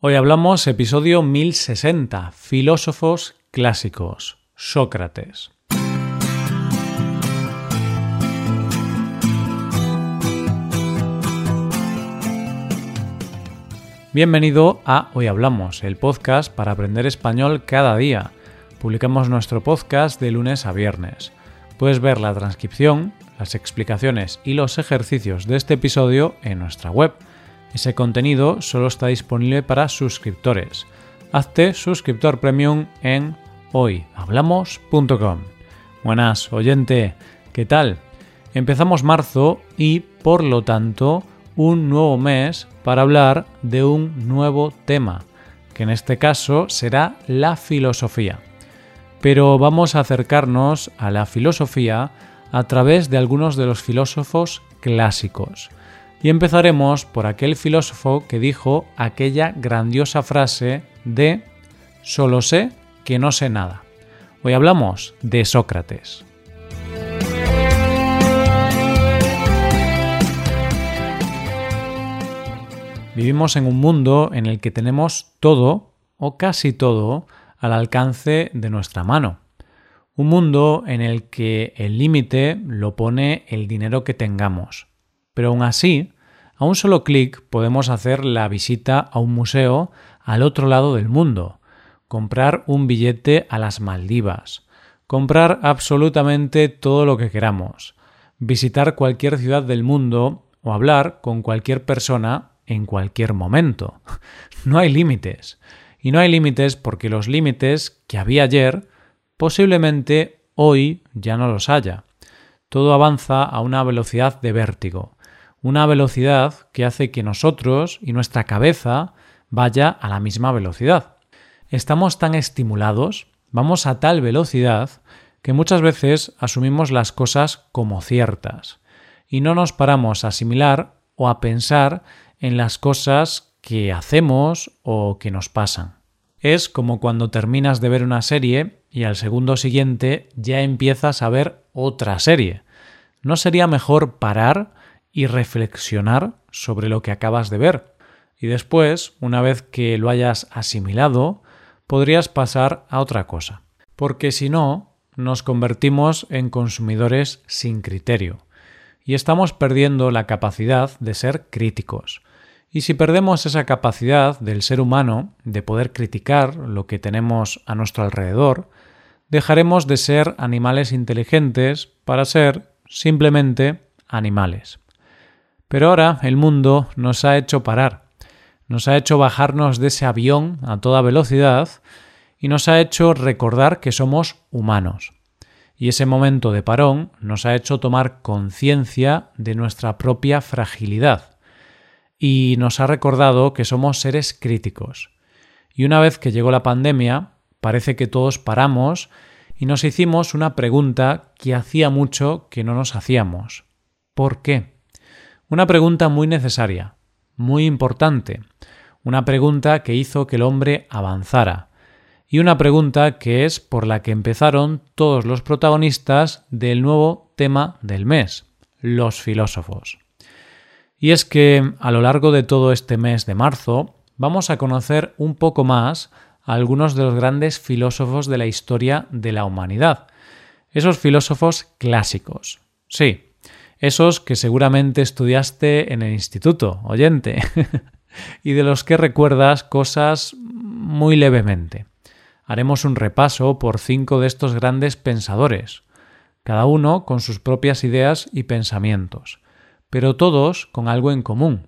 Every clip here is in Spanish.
Hoy hablamos episodio 1060, filósofos clásicos, Sócrates. Bienvenido a Hoy Hablamos, el podcast para aprender español cada día. Publicamos nuestro podcast de lunes a viernes. Puedes ver la transcripción, las explicaciones y los ejercicios de este episodio en nuestra web ese contenido solo está disponible para suscriptores. Hazte suscriptor premium en hoyhablamos.com. Buenas, oyente, ¿qué tal? Empezamos marzo y, por lo tanto, un nuevo mes para hablar de un nuevo tema, que en este caso será la filosofía. Pero vamos a acercarnos a la filosofía a través de algunos de los filósofos clásicos. Y empezaremos por aquel filósofo que dijo aquella grandiosa frase de solo sé que no sé nada. Hoy hablamos de Sócrates. Vivimos en un mundo en el que tenemos todo, o casi todo, al alcance de nuestra mano. Un mundo en el que el límite lo pone el dinero que tengamos. Pero aún así, a un solo clic podemos hacer la visita a un museo al otro lado del mundo, comprar un billete a las Maldivas, comprar absolutamente todo lo que queramos, visitar cualquier ciudad del mundo o hablar con cualquier persona en cualquier momento. No hay límites. Y no hay límites porque los límites que había ayer posiblemente hoy ya no los haya. Todo avanza a una velocidad de vértigo una velocidad que hace que nosotros y nuestra cabeza vaya a la misma velocidad. Estamos tan estimulados, vamos a tal velocidad, que muchas veces asumimos las cosas como ciertas y no nos paramos a asimilar o a pensar en las cosas que hacemos o que nos pasan. Es como cuando terminas de ver una serie y al segundo siguiente ya empiezas a ver otra serie. ¿No sería mejor parar y reflexionar sobre lo que acabas de ver. Y después, una vez que lo hayas asimilado, podrías pasar a otra cosa. Porque si no, nos convertimos en consumidores sin criterio. Y estamos perdiendo la capacidad de ser críticos. Y si perdemos esa capacidad del ser humano de poder criticar lo que tenemos a nuestro alrededor, dejaremos de ser animales inteligentes para ser simplemente animales. Pero ahora el mundo nos ha hecho parar, nos ha hecho bajarnos de ese avión a toda velocidad y nos ha hecho recordar que somos humanos. Y ese momento de parón nos ha hecho tomar conciencia de nuestra propia fragilidad y nos ha recordado que somos seres críticos. Y una vez que llegó la pandemia, parece que todos paramos y nos hicimos una pregunta que hacía mucho que no nos hacíamos. ¿Por qué? Una pregunta muy necesaria, muy importante, una pregunta que hizo que el hombre avanzara, y una pregunta que es por la que empezaron todos los protagonistas del nuevo tema del mes, los filósofos. Y es que a lo largo de todo este mes de marzo vamos a conocer un poco más a algunos de los grandes filósofos de la historia de la humanidad, esos filósofos clásicos. Sí, esos que seguramente estudiaste en el instituto, oyente, y de los que recuerdas cosas muy levemente. Haremos un repaso por cinco de estos grandes pensadores, cada uno con sus propias ideas y pensamientos, pero todos con algo en común.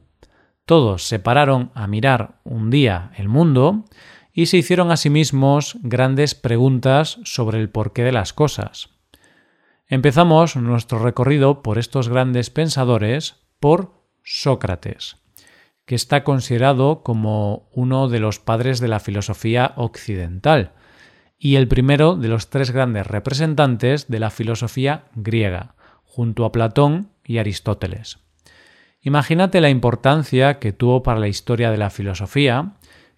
Todos se pararon a mirar un día el mundo y se hicieron a sí mismos grandes preguntas sobre el porqué de las cosas. Empezamos nuestro recorrido por estos grandes pensadores por Sócrates, que está considerado como uno de los padres de la filosofía occidental y el primero de los tres grandes representantes de la filosofía griega, junto a Platón y Aristóteles. Imagínate la importancia que tuvo para la historia de la filosofía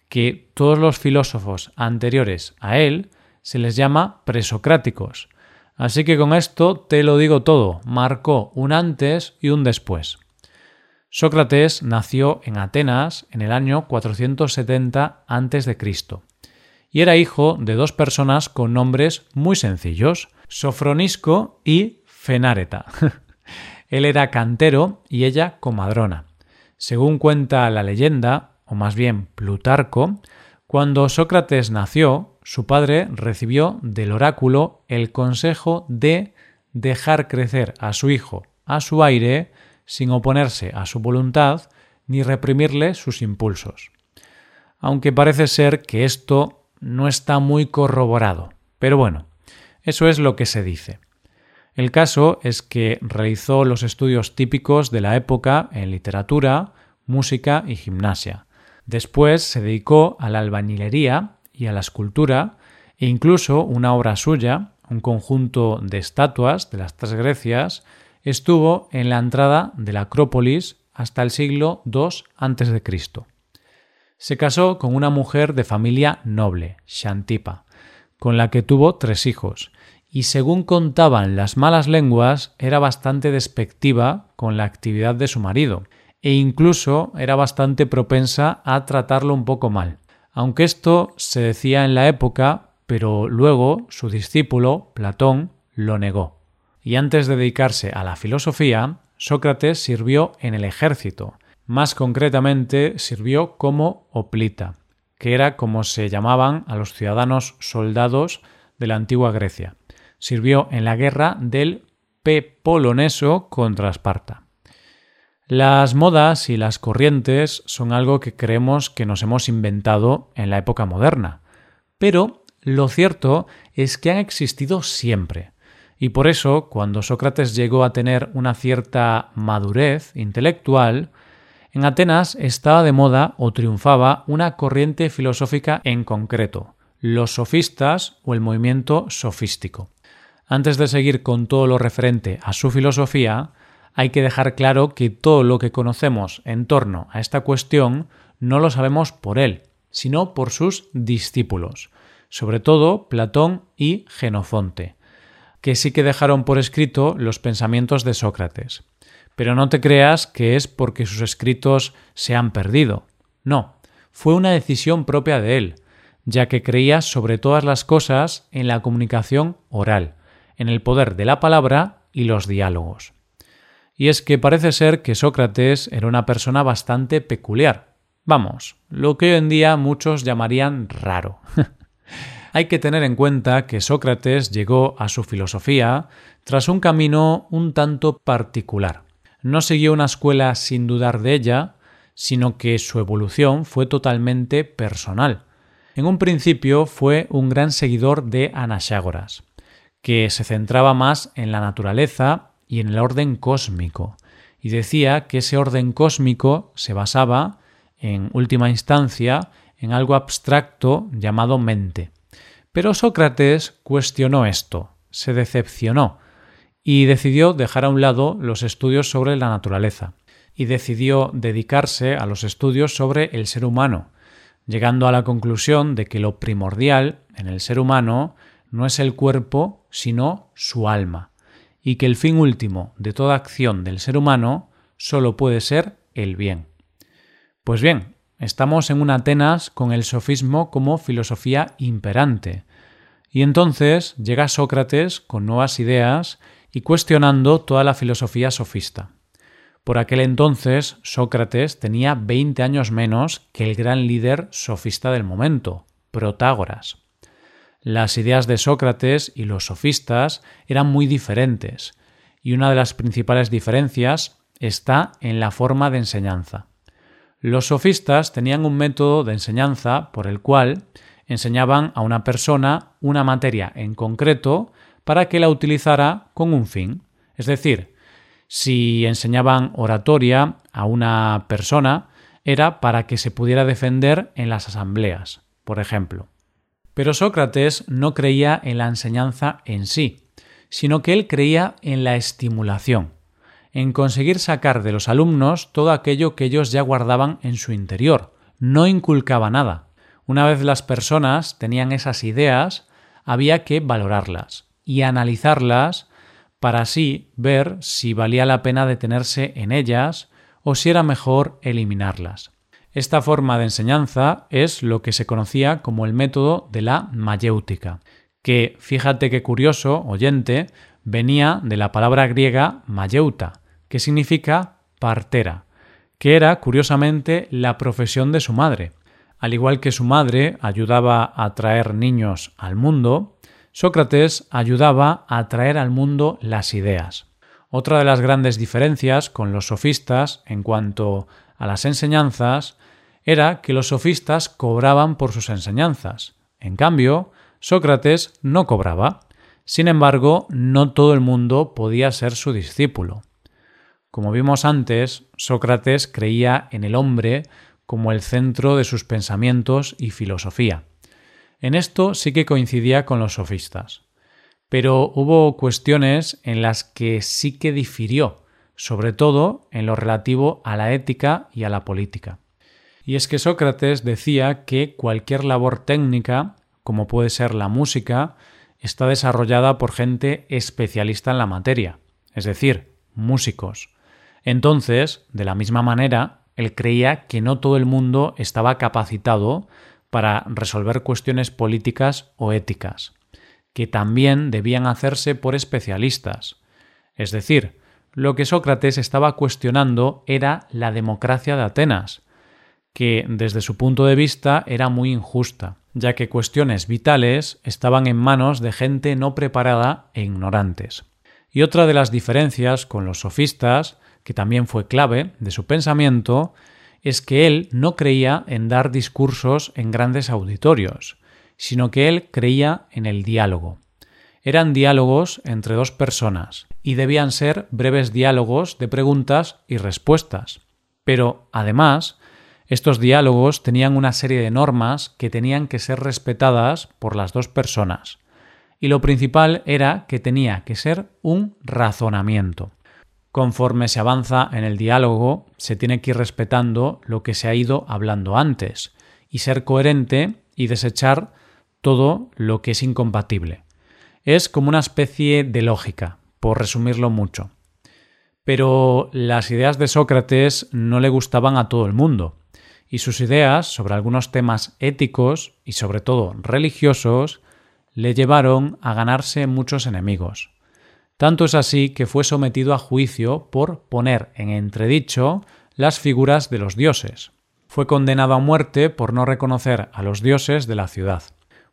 que todos los filósofos anteriores a él se les llama presocráticos, Así que con esto te lo digo todo, marcó un antes y un después. Sócrates nació en Atenas en el año 470 a.C. y era hijo de dos personas con nombres muy sencillos, Sofronisco y Fenáreta. Él era cantero y ella comadrona. Según cuenta la leyenda, o más bien Plutarco, cuando Sócrates nació, su padre recibió del oráculo el consejo de dejar crecer a su hijo a su aire sin oponerse a su voluntad ni reprimirle sus impulsos. Aunque parece ser que esto no está muy corroborado. Pero bueno, eso es lo que se dice. El caso es que realizó los estudios típicos de la época en literatura, música y gimnasia. Después se dedicó a la albañilería y a la escultura e incluso una obra suya, un conjunto de estatuas de las tres Grecias, estuvo en la entrada de la Acrópolis hasta el siglo II a.C. Se casó con una mujer de familia noble, Shantipa, con la que tuvo tres hijos, y según contaban las malas lenguas, era bastante despectiva con la actividad de su marido, e incluso era bastante propensa a tratarlo un poco mal. Aunque esto se decía en la época, pero luego su discípulo, Platón, lo negó y antes de dedicarse a la filosofía, Sócrates sirvió en el ejército. Más concretamente, sirvió como oplita, que era como se llamaban a los ciudadanos soldados de la antigua Grecia. Sirvió en la guerra del Poloneso contra Esparta. Las modas y las corrientes son algo que creemos que nos hemos inventado en la época moderna, pero lo cierto es que han existido siempre y por eso, cuando Sócrates llegó a tener una cierta madurez intelectual, en Atenas estaba de moda o triunfaba una corriente filosófica en concreto, los sofistas o el movimiento sofístico. Antes de seguir con todo lo referente a su filosofía, hay que dejar claro que todo lo que conocemos en torno a esta cuestión no lo sabemos por él, sino por sus discípulos, sobre todo Platón y Genofonte, que sí que dejaron por escrito los pensamientos de Sócrates. Pero no te creas que es porque sus escritos se han perdido. No, fue una decisión propia de él, ya que creía sobre todas las cosas en la comunicación oral, en el poder de la palabra y los diálogos. Y es que parece ser que Sócrates era una persona bastante peculiar. Vamos, lo que hoy en día muchos llamarían raro. Hay que tener en cuenta que Sócrates llegó a su filosofía tras un camino un tanto particular. No siguió una escuela sin dudar de ella, sino que su evolución fue totalmente personal. En un principio fue un gran seguidor de Anaxágoras, que se centraba más en la naturaleza y en el orden cósmico, y decía que ese orden cósmico se basaba, en última instancia, en algo abstracto llamado mente. Pero Sócrates cuestionó esto, se decepcionó y decidió dejar a un lado los estudios sobre la naturaleza y decidió dedicarse a los estudios sobre el ser humano, llegando a la conclusión de que lo primordial en el ser humano no es el cuerpo, sino su alma, y que el fin último de toda acción del ser humano solo puede ser el bien. Pues bien, Estamos en un Atenas con el sofismo como filosofía imperante. Y entonces llega Sócrates con nuevas ideas y cuestionando toda la filosofía sofista. Por aquel entonces Sócrates tenía 20 años menos que el gran líder sofista del momento, Protágoras. Las ideas de Sócrates y los sofistas eran muy diferentes, y una de las principales diferencias está en la forma de enseñanza. Los sofistas tenían un método de enseñanza por el cual enseñaban a una persona una materia en concreto para que la utilizara con un fin. Es decir, si enseñaban oratoria a una persona, era para que se pudiera defender en las asambleas, por ejemplo. Pero Sócrates no creía en la enseñanza en sí, sino que él creía en la estimulación en conseguir sacar de los alumnos todo aquello que ellos ya guardaban en su interior. No inculcaba nada. Una vez las personas tenían esas ideas, había que valorarlas y analizarlas para así ver si valía la pena detenerse en ellas o si era mejor eliminarlas. Esta forma de enseñanza es lo que se conocía como el método de la mayéutica, que, fíjate qué curioso, oyente, venía de la palabra griega mayeuta, que significa partera, que era, curiosamente, la profesión de su madre. Al igual que su madre ayudaba a traer niños al mundo, Sócrates ayudaba a traer al mundo las ideas. Otra de las grandes diferencias con los sofistas en cuanto a las enseñanzas era que los sofistas cobraban por sus enseñanzas. En cambio, Sócrates no cobraba. Sin embargo, no todo el mundo podía ser su discípulo. Como vimos antes, Sócrates creía en el hombre como el centro de sus pensamientos y filosofía. En esto sí que coincidía con los sofistas. Pero hubo cuestiones en las que sí que difirió, sobre todo en lo relativo a la ética y a la política. Y es que Sócrates decía que cualquier labor técnica, como puede ser la música, está desarrollada por gente especialista en la materia, es decir, músicos. Entonces, de la misma manera, él creía que no todo el mundo estaba capacitado para resolver cuestiones políticas o éticas, que también debían hacerse por especialistas. Es decir, lo que Sócrates estaba cuestionando era la democracia de Atenas, que desde su punto de vista era muy injusta, ya que cuestiones vitales estaban en manos de gente no preparada e ignorantes. Y otra de las diferencias con los sofistas, que también fue clave de su pensamiento, es que él no creía en dar discursos en grandes auditorios, sino que él creía en el diálogo. Eran diálogos entre dos personas y debían ser breves diálogos de preguntas y respuestas. Pero, además, estos diálogos tenían una serie de normas que tenían que ser respetadas por las dos personas. Y lo principal era que tenía que ser un razonamiento. Conforme se avanza en el diálogo, se tiene que ir respetando lo que se ha ido hablando antes y ser coherente y desechar todo lo que es incompatible. Es como una especie de lógica, por resumirlo mucho. Pero las ideas de Sócrates no le gustaban a todo el mundo, y sus ideas sobre algunos temas éticos y sobre todo religiosos le llevaron a ganarse muchos enemigos. Tanto es así que fue sometido a juicio por poner en entredicho las figuras de los dioses. Fue condenado a muerte por no reconocer a los dioses de la ciudad.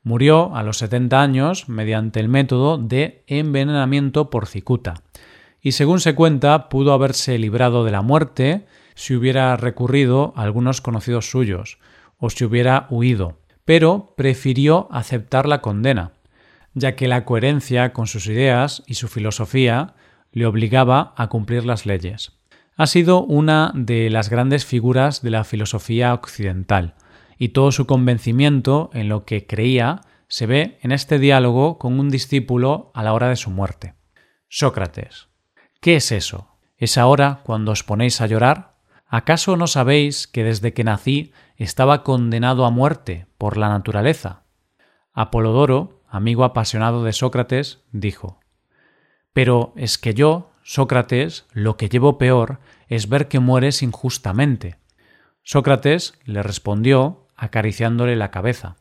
Murió a los 70 años mediante el método de envenenamiento por cicuta, y según se cuenta pudo haberse librado de la muerte si hubiera recurrido a algunos conocidos suyos, o si hubiera huido, pero prefirió aceptar la condena, ya que la coherencia con sus ideas y su filosofía le obligaba a cumplir las leyes. Ha sido una de las grandes figuras de la filosofía occidental, y todo su convencimiento en lo que creía se ve en este diálogo con un discípulo a la hora de su muerte. Sócrates. ¿Qué es eso? ¿Es ahora cuando os ponéis a llorar? ¿Acaso no sabéis que desde que nací estaba condenado a muerte por la naturaleza? Apolodoro amigo apasionado de Sócrates, dijo Pero es que yo, Sócrates, lo que llevo peor es ver que mueres injustamente. Sócrates le respondió acariciándole la cabeza.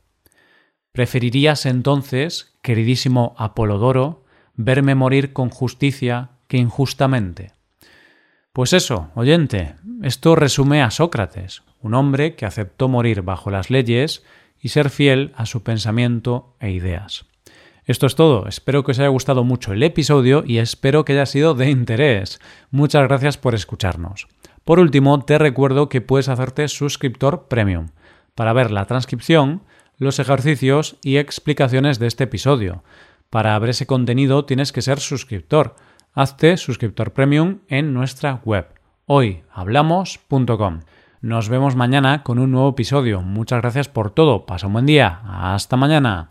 ¿Preferirías entonces, queridísimo Apolodoro, verme morir con justicia que injustamente? Pues eso, oyente, esto resume a Sócrates, un hombre que aceptó morir bajo las leyes y ser fiel a su pensamiento e ideas. Esto es todo, espero que os haya gustado mucho el episodio y espero que haya sido de interés. Muchas gracias por escucharnos. Por último, te recuerdo que puedes hacerte suscriptor premium para ver la transcripción, los ejercicios y explicaciones de este episodio. Para ver ese contenido tienes que ser suscriptor. Hazte suscriptor premium en nuestra web hoyhablamos.com. Nos vemos mañana con un nuevo episodio. Muchas gracias por todo. Pasa un buen día. Hasta mañana.